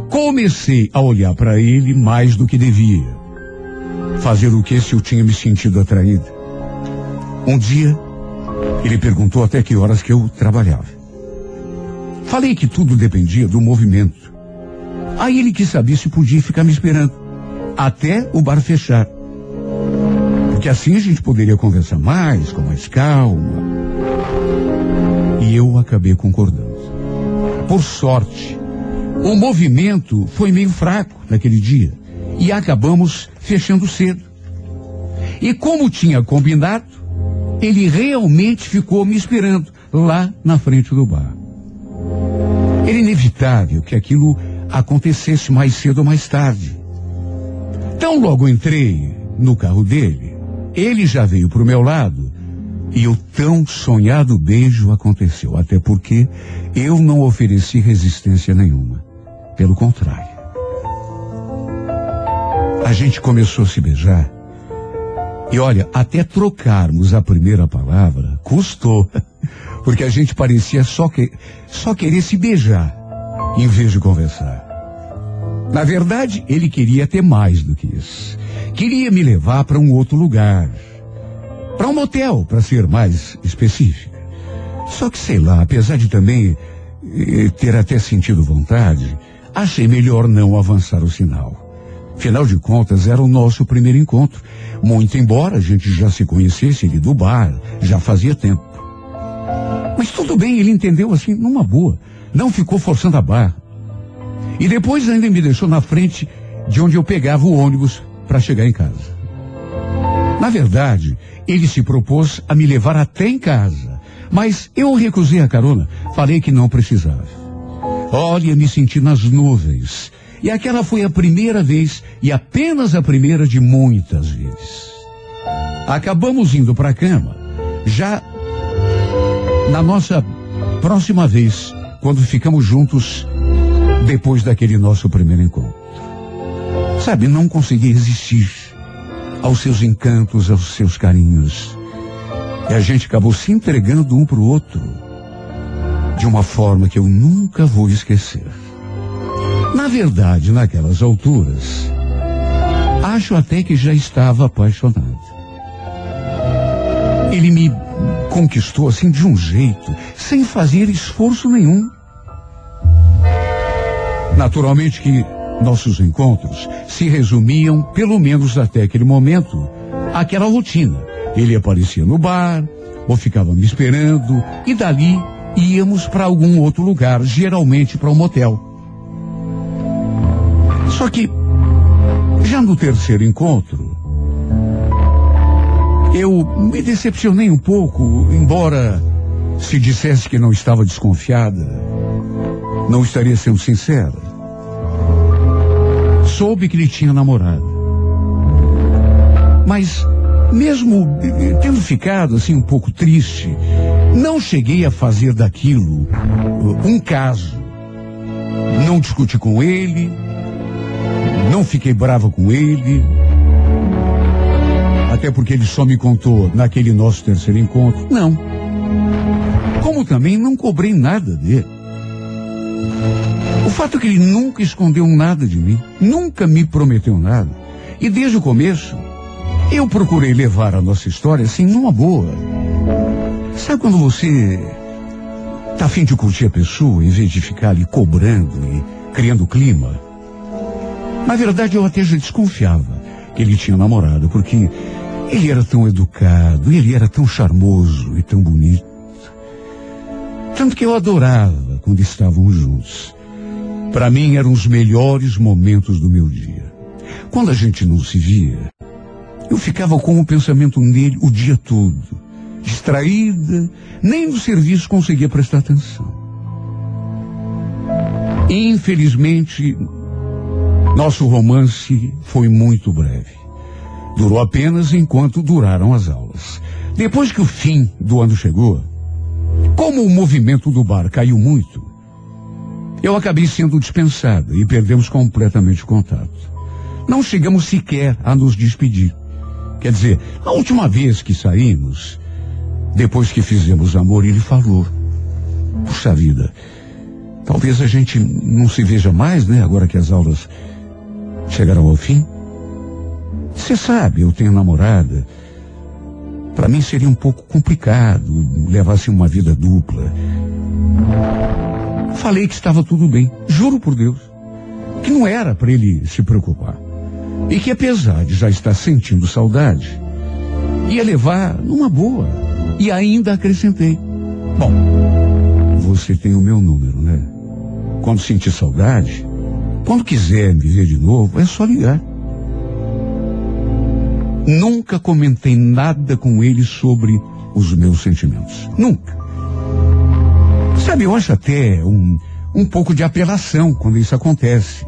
comecei a olhar para ele mais do que devia. Fazer o que se eu tinha me sentido atraído. Um dia, ele perguntou até que horas que eu trabalhava. Falei que tudo dependia do movimento. Aí ele quis saber se podia ficar me esperando. Até o bar fechar. Porque assim a gente poderia conversar mais, com mais calma. E eu acabei concordando. Por sorte, o movimento foi meio fraco naquele dia. E acabamos fechando cedo. E como tinha combinado, ele realmente ficou me esperando lá na frente do bar. Era inevitável que aquilo acontecesse mais cedo ou mais tarde. Então logo entrei no carro dele, ele já veio para o meu lado e o tão sonhado beijo aconteceu, até porque eu não ofereci resistência nenhuma. Pelo contrário. A gente começou a se beijar. E olha, até trocarmos a primeira palavra, custou. Porque a gente parecia só, que, só querer se beijar, em vez de conversar. Na verdade, ele queria ter mais do que isso. Queria me levar para um outro lugar. Para um motel, para ser mais específico. Só que sei lá, apesar de também eh, ter até sentido vontade, achei melhor não avançar o sinal. Afinal de contas, era o nosso primeiro encontro. Muito embora a gente já se conhecesse ali do bar, já fazia tempo. Mas tudo bem, ele entendeu assim, numa boa. Não ficou forçando a barra. E depois ainda me deixou na frente de onde eu pegava o ônibus para chegar em casa. Na verdade, ele se propôs a me levar até em casa, mas eu recusei a carona, falei que não precisava. Olha, me senti nas nuvens. E aquela foi a primeira vez e apenas a primeira de muitas vezes. Acabamos indo para a cama, já na nossa próxima vez, quando ficamos juntos depois daquele nosso primeiro encontro. Sabe, não consegui resistir aos seus encantos, aos seus carinhos. E a gente acabou se entregando um para o outro de uma forma que eu nunca vou esquecer. Na verdade, naquelas alturas, acho até que já estava apaixonado. Ele me conquistou assim de um jeito, sem fazer esforço nenhum. Naturalmente que nossos encontros se resumiam, pelo menos até aquele momento, àquela rotina. Ele aparecia no bar, ou ficava me esperando, e dali íamos para algum outro lugar, geralmente para um motel. Só que, já no terceiro encontro, eu me decepcionei um pouco, embora se dissesse que não estava desconfiada, não estaria sendo sincera. Soube que ele tinha namorado. Mas, mesmo tendo ficado assim um pouco triste, não cheguei a fazer daquilo uh, um caso. Não discuti com ele, não fiquei brava com ele, até porque ele só me contou naquele nosso terceiro encontro. Não. Como também não cobrei nada dele. Fato é que ele nunca escondeu nada de mim, nunca me prometeu nada. E desde o começo, eu procurei levar a nossa história assim numa boa. Sabe quando você tá afim de curtir a pessoa em vez de ficar ali cobrando e criando clima? Na verdade, eu até já desconfiava que ele tinha namorado, porque ele era tão educado, ele era tão charmoso e tão bonito. Tanto que eu adorava quando estávamos juntos. Para mim eram os melhores momentos do meu dia. Quando a gente não se via, eu ficava com o pensamento nele o dia todo. Distraída, nem no serviço conseguia prestar atenção. Infelizmente, nosso romance foi muito breve. Durou apenas enquanto duraram as aulas. Depois que o fim do ano chegou, como o movimento do bar caiu muito, eu acabei sendo dispensada e perdemos completamente o contato. Não chegamos sequer a nos despedir. Quer dizer, a última vez que saímos, depois que fizemos amor, ele falou: Puxa vida, talvez a gente não se veja mais, né? Agora que as aulas chegaram ao fim. Você sabe, eu tenho namorada. Para mim seria um pouco complicado levar assim uma vida dupla. Falei que estava tudo bem, juro por Deus, que não era para ele se preocupar. E que apesar de já estar sentindo saudade, ia levar numa boa. E ainda acrescentei: Bom, você tem o meu número, né? Quando sentir saudade, quando quiser me ver de novo, é só ligar. Nunca comentei nada com ele sobre os meus sentimentos. Nunca. Sabe, eu acho até um, um pouco de apelação quando isso acontece.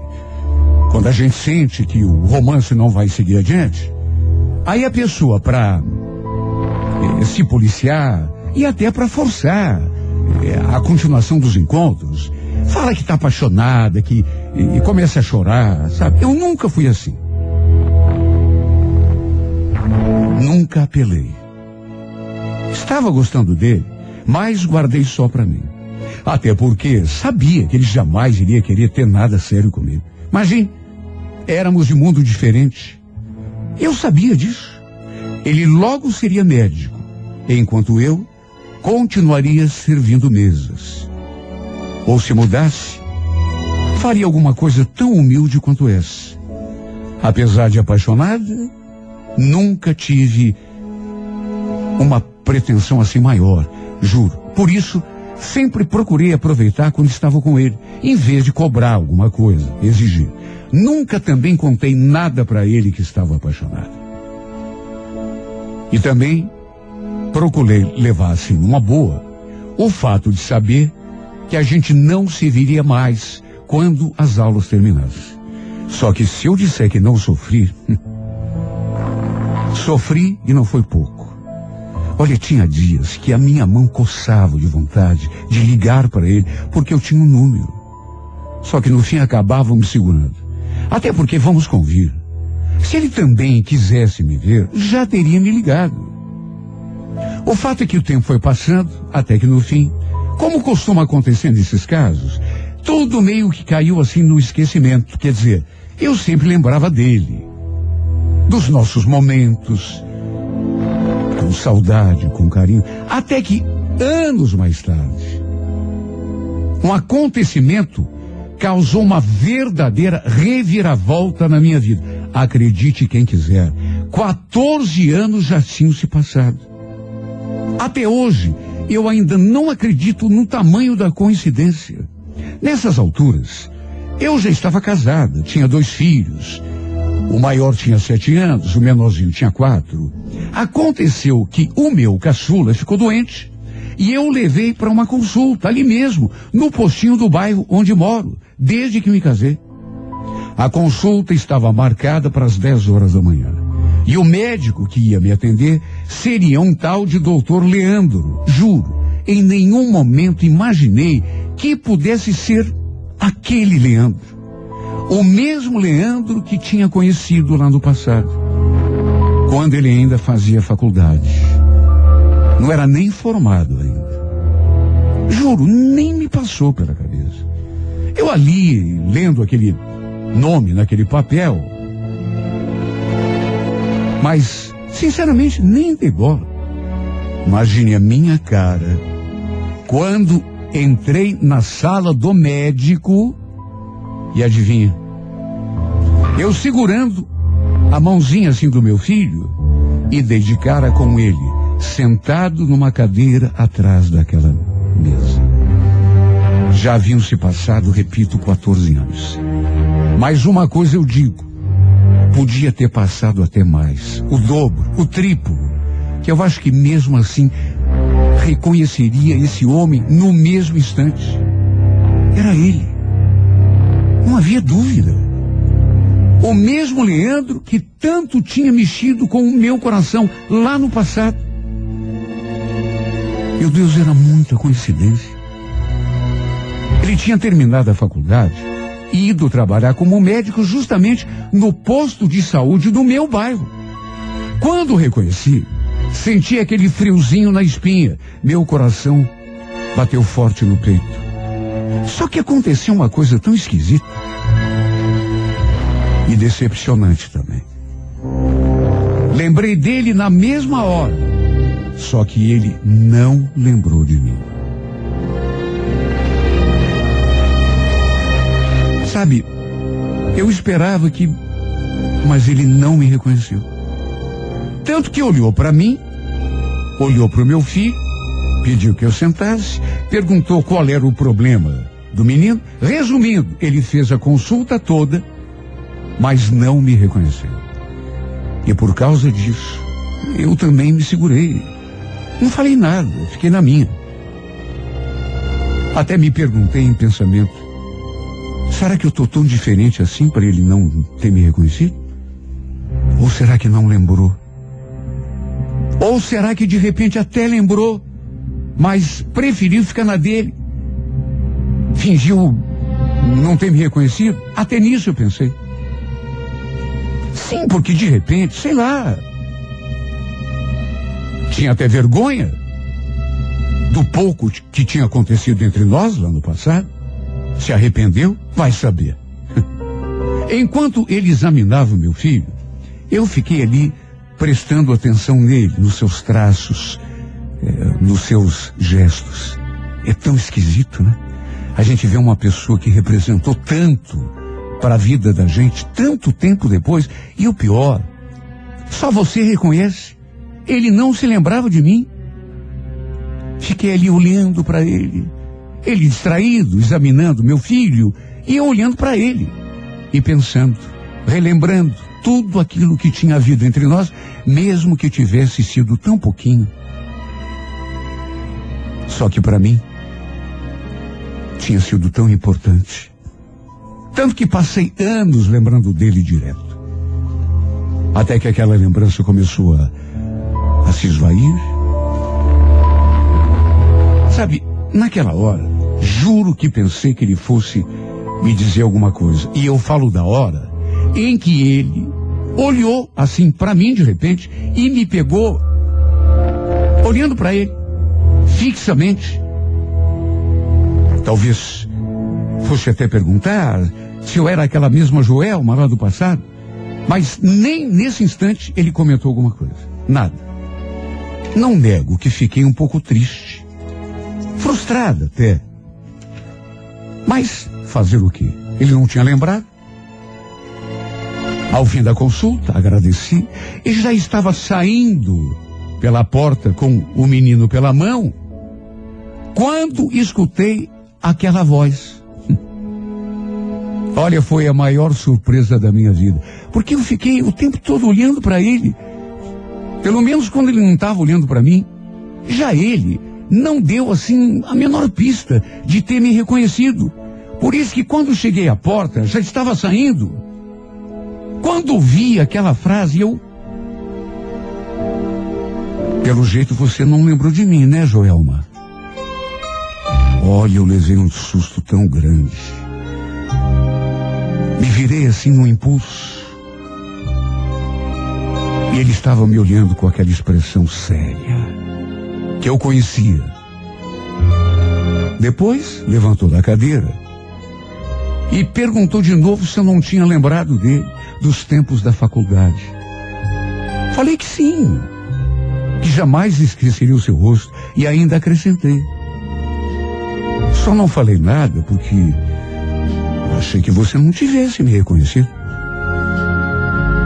Quando a gente sente que o romance não vai seguir adiante. Aí a pessoa, para eh, se policiar e até para forçar eh, a continuação dos encontros, fala que está apaixonada, que e, e começa a chorar, sabe? Eu nunca fui assim. Nunca apelei. Estava gostando dele, mas guardei só para mim. Até porque sabia que ele jamais iria querer ter nada sério comigo. Imagine, éramos de mundo diferente. Eu sabia disso. Ele logo seria médico, enquanto eu continuaria servindo mesas. Ou se mudasse, faria alguma coisa tão humilde quanto essa. Apesar de apaixonada, Nunca tive uma pretensão assim maior, juro. Por isso, sempre procurei aproveitar quando estava com ele, em vez de cobrar alguma coisa, exigir. Nunca também contei nada para ele que estava apaixonado. E também procurei levar assim numa boa o fato de saber que a gente não se viria mais quando as aulas terminassem. Só que se eu disser que não sofri, sofri e não foi pouco. Olha, tinha dias que a minha mão coçava de vontade de ligar para ele, porque eu tinha um número. Só que no fim acabavam me segurando. Até porque, vamos convir, se ele também quisesse me ver, já teria me ligado. O fato é que o tempo foi passando, até que no fim, como costuma acontecer nesses casos, tudo meio que caiu assim no esquecimento. Quer dizer, eu sempre lembrava dele, dos nossos momentos, com saudade, com carinho, até que anos mais tarde, um acontecimento causou uma verdadeira reviravolta na minha vida. Acredite quem quiser, 14 anos já tinham se passado. Até hoje, eu ainda não acredito no tamanho da coincidência. Nessas alturas, eu já estava casada, tinha dois filhos. O maior tinha sete anos, o menorzinho tinha quatro. Aconteceu que o meu caçula ficou doente e eu levei para uma consulta ali mesmo, no postinho do bairro onde moro, desde que me casei. A consulta estava marcada para as 10 horas da manhã. E o médico que ia me atender seria um tal de doutor Leandro. Juro, em nenhum momento imaginei que pudesse ser aquele Leandro. O mesmo Leandro que tinha conhecido lá no passado, quando ele ainda fazia faculdade. Não era nem formado ainda. Juro, nem me passou pela cabeça. Eu ali, lendo aquele nome naquele papel, mas, sinceramente, nem de bola. Imagine a minha cara quando entrei na sala do médico e adivinha? Eu segurando a mãozinha assim do meu filho e dei de cara com ele, sentado numa cadeira atrás daquela mesa. Já haviam se passado, repito, 14 anos. Mas uma coisa eu digo, podia ter passado até mais, o dobro, o triplo, que eu acho que mesmo assim reconheceria esse homem no mesmo instante. Era ele. Não havia dúvida. O mesmo Leandro que tanto tinha mexido com o meu coração lá no passado. Meu Deus, era muita coincidência. Ele tinha terminado a faculdade e ido trabalhar como médico justamente no posto de saúde do meu bairro. Quando reconheci, senti aquele friozinho na espinha. Meu coração bateu forte no peito. Só que aconteceu uma coisa tão esquisita e decepcionante também. Lembrei dele na mesma hora, só que ele não lembrou de mim. Sabe, eu esperava que. Mas ele não me reconheceu. Tanto que olhou para mim, olhou para o meu filho, pediu que eu sentasse, perguntou qual era o problema do menino. Resumindo, ele fez a consulta toda, mas não me reconheceu. E por causa disso, eu também me segurei. Não falei nada, fiquei na minha. Até me perguntei em pensamento, Será que eu estou tão diferente assim para ele não ter me reconhecido? Ou será que não lembrou? Ou será que de repente até lembrou, mas preferiu ficar na dele? Fingiu não ter me reconhecido? Até nisso eu pensei. Sim, porque de repente, sei lá, tinha até vergonha do pouco que tinha acontecido entre nós lá no passado. Se arrependeu? Vai saber. Enquanto ele examinava o meu filho, eu fiquei ali prestando atenção nele, nos seus traços, eh, nos seus gestos. É tão esquisito, né? A gente vê uma pessoa que representou tanto para a vida da gente, tanto tempo depois, e o pior, só você reconhece. Ele não se lembrava de mim. Fiquei ali olhando para ele, ele distraído, examinando meu filho, e eu olhando para ele e pensando, relembrando tudo aquilo que tinha havido entre nós, mesmo que tivesse sido tão pouquinho. Só que para mim, tinha sido tão importante. Tanto que passei anos lembrando dele direto. Até que aquela lembrança começou a, a se esvair. Sabe, naquela hora, juro que pensei que ele fosse me dizer alguma coisa. E eu falo da hora em que ele olhou assim para mim de repente e me pegou olhando para ele fixamente. Talvez fosse até perguntar se eu era aquela mesma Joelma lá do passado. Mas nem nesse instante ele comentou alguma coisa. Nada. Não nego que fiquei um pouco triste. Frustrada até. Mas fazer o quê? Ele não tinha lembrado. Ao fim da consulta, agradeci e já estava saindo pela porta com o menino pela mão quando escutei aquela voz. Olha, foi a maior surpresa da minha vida. Porque eu fiquei o tempo todo olhando para ele. Pelo menos quando ele não estava olhando para mim. Já ele não deu assim a menor pista de ter me reconhecido. Por isso que quando cheguei à porta, já estava saindo. Quando ouvi aquela frase, eu. Pelo jeito você não lembrou de mim, né, Joelma? Olha, eu levei um susto tão grande. Me virei assim no impulso. E ele estava me olhando com aquela expressão séria, que eu conhecia. Depois levantou da cadeira e perguntou de novo se eu não tinha lembrado dele dos tempos da faculdade. Falei que sim, que jamais esqueceria o seu rosto e ainda acrescentei. Só não falei nada porque achei que você não tivesse me reconhecido.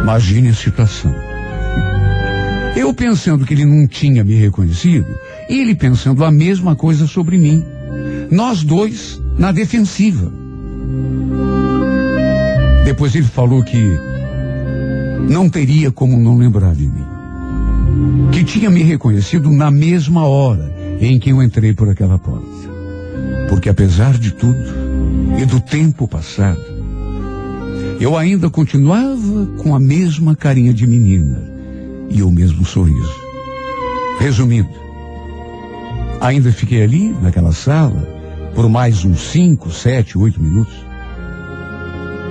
Imagine a situação. Eu pensando que ele não tinha me reconhecido, e ele pensando a mesma coisa sobre mim. Nós dois na defensiva. Depois ele falou que não teria como não lembrar de mim. Que tinha me reconhecido na mesma hora em que eu entrei por aquela porta. Porque apesar de tudo e do tempo passado, eu ainda continuava com a mesma carinha de menina e o mesmo sorriso. Resumindo, ainda fiquei ali, naquela sala, por mais uns cinco, sete, oito minutos.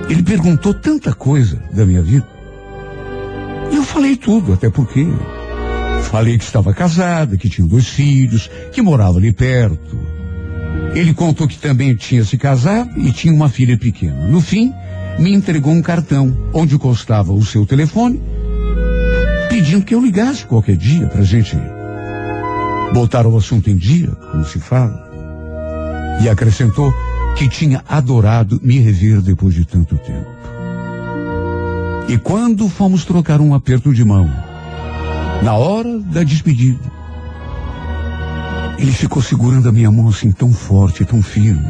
Ele perguntou tanta coisa da minha vida. E eu falei tudo, até porque falei que estava casada, que tinha dois filhos, que morava ali perto. Ele contou que também tinha se casado e tinha uma filha pequena. No fim, me entregou um cartão onde constava o seu telefone, pedindo que eu ligasse qualquer dia para gente botar o assunto em dia, como se fala. E acrescentou que tinha adorado me rever depois de tanto tempo. E quando fomos trocar um aperto de mão, na hora da despedida, ele ficou segurando a minha mão assim tão forte, tão firme,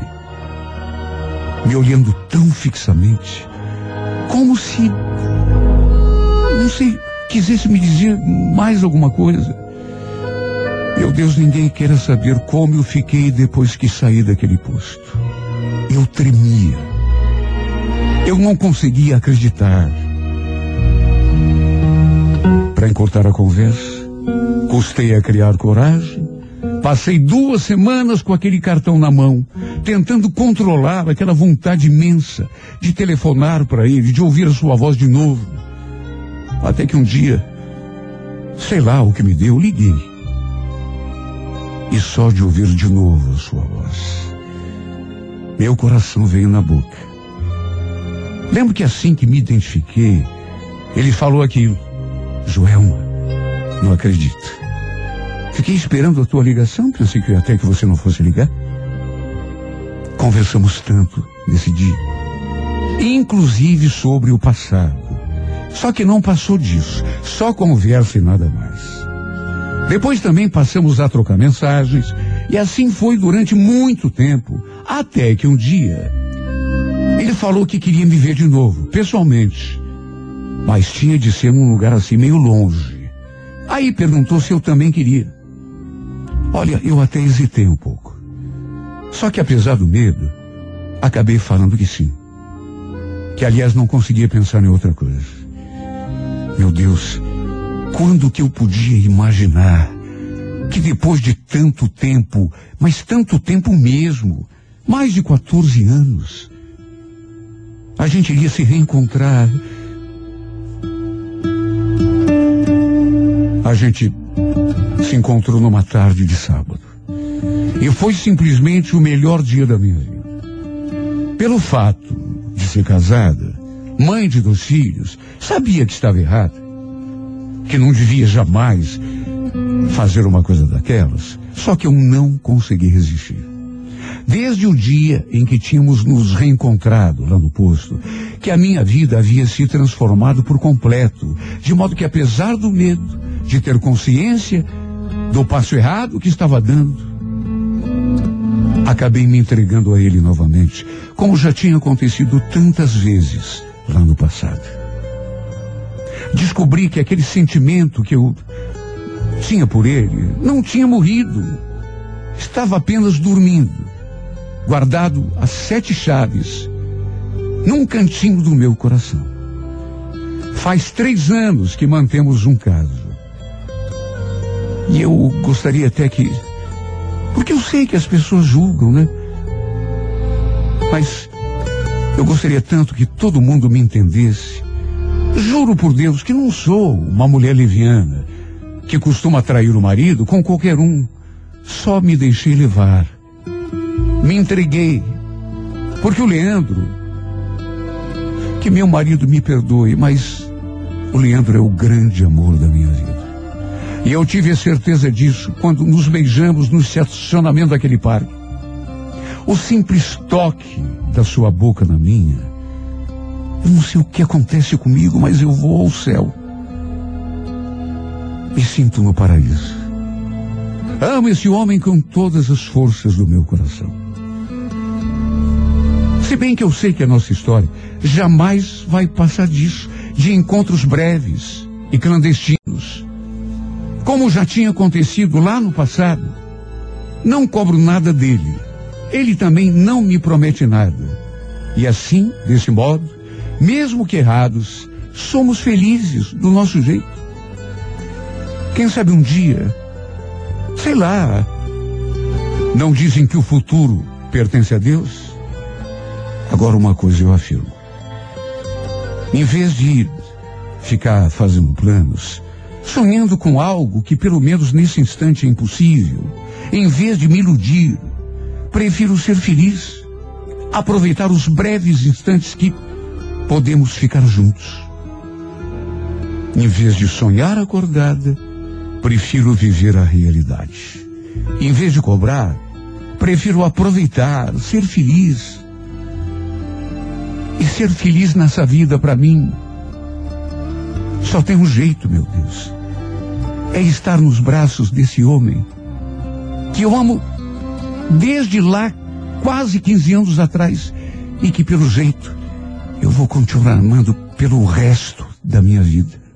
me olhando tão fixamente, como se, não sei, quisesse me dizer mais alguma coisa. Meu Deus, ninguém queira saber como eu fiquei depois que saí daquele posto. Eu tremia. Eu não conseguia acreditar. Para encurtar a conversa, custei a criar coragem. Passei duas semanas com aquele cartão na mão, tentando controlar aquela vontade imensa de telefonar para ele, de ouvir a sua voz de novo. Até que um dia, sei lá o que me deu, liguei. E só de ouvir de novo a sua voz, meu coração veio na boca. Lembro que assim que me identifiquei, ele falou aquilo. Joelma, não acredito. Fiquei esperando a tua ligação, pensei que até que você não fosse ligar. Conversamos tanto nesse dia, inclusive sobre o passado. Só que não passou disso, só conversa e nada mais. Depois também passamos a trocar mensagens, e assim foi durante muito tempo, até que um dia ele falou que queria me ver de novo, pessoalmente. Mas tinha de ser num lugar assim meio longe. Aí perguntou se eu também queria. Olha, eu até hesitei um pouco. Só que apesar do medo, acabei falando que sim. Que aliás não conseguia pensar em outra coisa. Meu Deus, quando que eu podia imaginar que depois de tanto tempo, mas tanto tempo mesmo, mais de 14 anos, a gente iria se reencontrar. A gente se encontrou numa tarde de sábado. E foi simplesmente o melhor dia da minha vida. Pelo fato de ser casada, mãe de dois filhos, sabia que estava errada. Que não devia jamais fazer uma coisa daquelas. Só que eu não consegui resistir. Desde o dia em que tínhamos nos reencontrado lá no posto, que a minha vida havia se transformado por completo, de modo que apesar do medo de ter consciência do passo errado que estava dando, acabei me entregando a ele novamente, como já tinha acontecido tantas vezes lá no passado. Descobri que aquele sentimento que eu tinha por ele não tinha morrido. Estava apenas dormindo, guardado as sete chaves, num cantinho do meu coração. Faz três anos que mantemos um caso. E eu gostaria até que. Porque eu sei que as pessoas julgam, né? Mas eu gostaria tanto que todo mundo me entendesse. Juro por Deus que não sou uma mulher liviana que costuma trair o marido com qualquer um. Só me deixei levar. Me entreguei. Porque o Leandro, que meu marido me perdoe, mas o Leandro é o grande amor da minha vida. E eu tive a certeza disso quando nos beijamos no estacionamento daquele parque. O simples toque da sua boca na minha. Eu não sei o que acontece comigo, mas eu vou ao céu. Me sinto no paraíso. Amo esse homem com todas as forças do meu coração. Se bem que eu sei que a nossa história jamais vai passar disso, de encontros breves e clandestinos. Como já tinha acontecido lá no passado, não cobro nada dele. Ele também não me promete nada. E assim, desse modo, mesmo que errados, somos felizes do nosso jeito. Quem sabe um dia, sei lá, não dizem que o futuro pertence a Deus? Agora uma coisa eu afirmo. Em vez de ficar fazendo planos, sonhando com algo que pelo menos nesse instante é impossível, em vez de me iludir, prefiro ser feliz, aproveitar os breves instantes que podemos ficar juntos. Em vez de sonhar acordada, prefiro viver a realidade. Em vez de cobrar, prefiro aproveitar, ser feliz. E ser feliz nessa vida para mim só tem um jeito, meu Deus. É estar nos braços desse homem que eu amo desde lá, quase 15 anos atrás, e que pelo jeito eu vou continuar amando pelo resto da minha vida.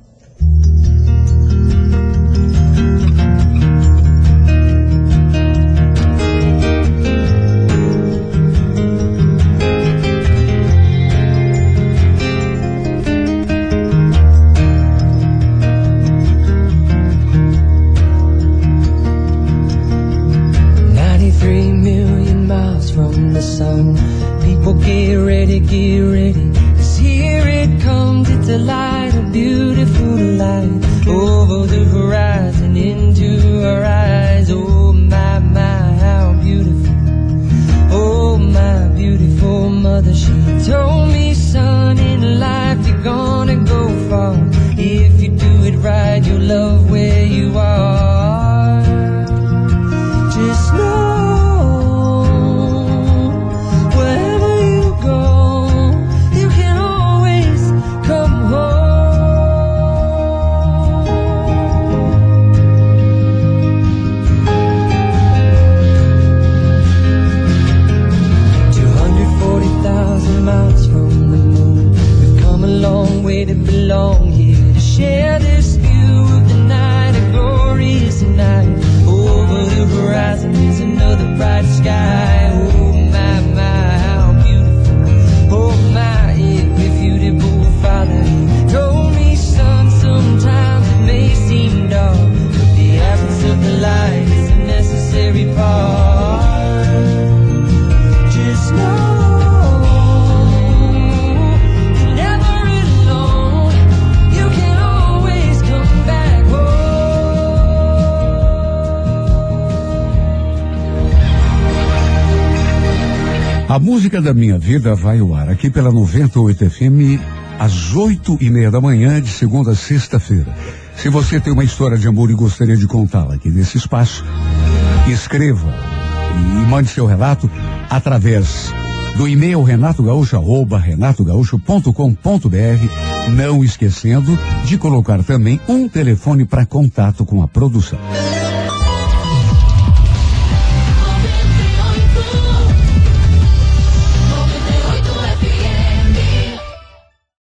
Vida vai ao ar aqui pela 98 FM às oito e meia da manhã, de segunda a sexta-feira. Se você tem uma história de amor e gostaria de contá-la aqui nesse espaço, escreva e mande seu relato através do e-mail renatogaúcho, arroba renatogaúcho.com.br, não esquecendo de colocar também um telefone para contato com a produção.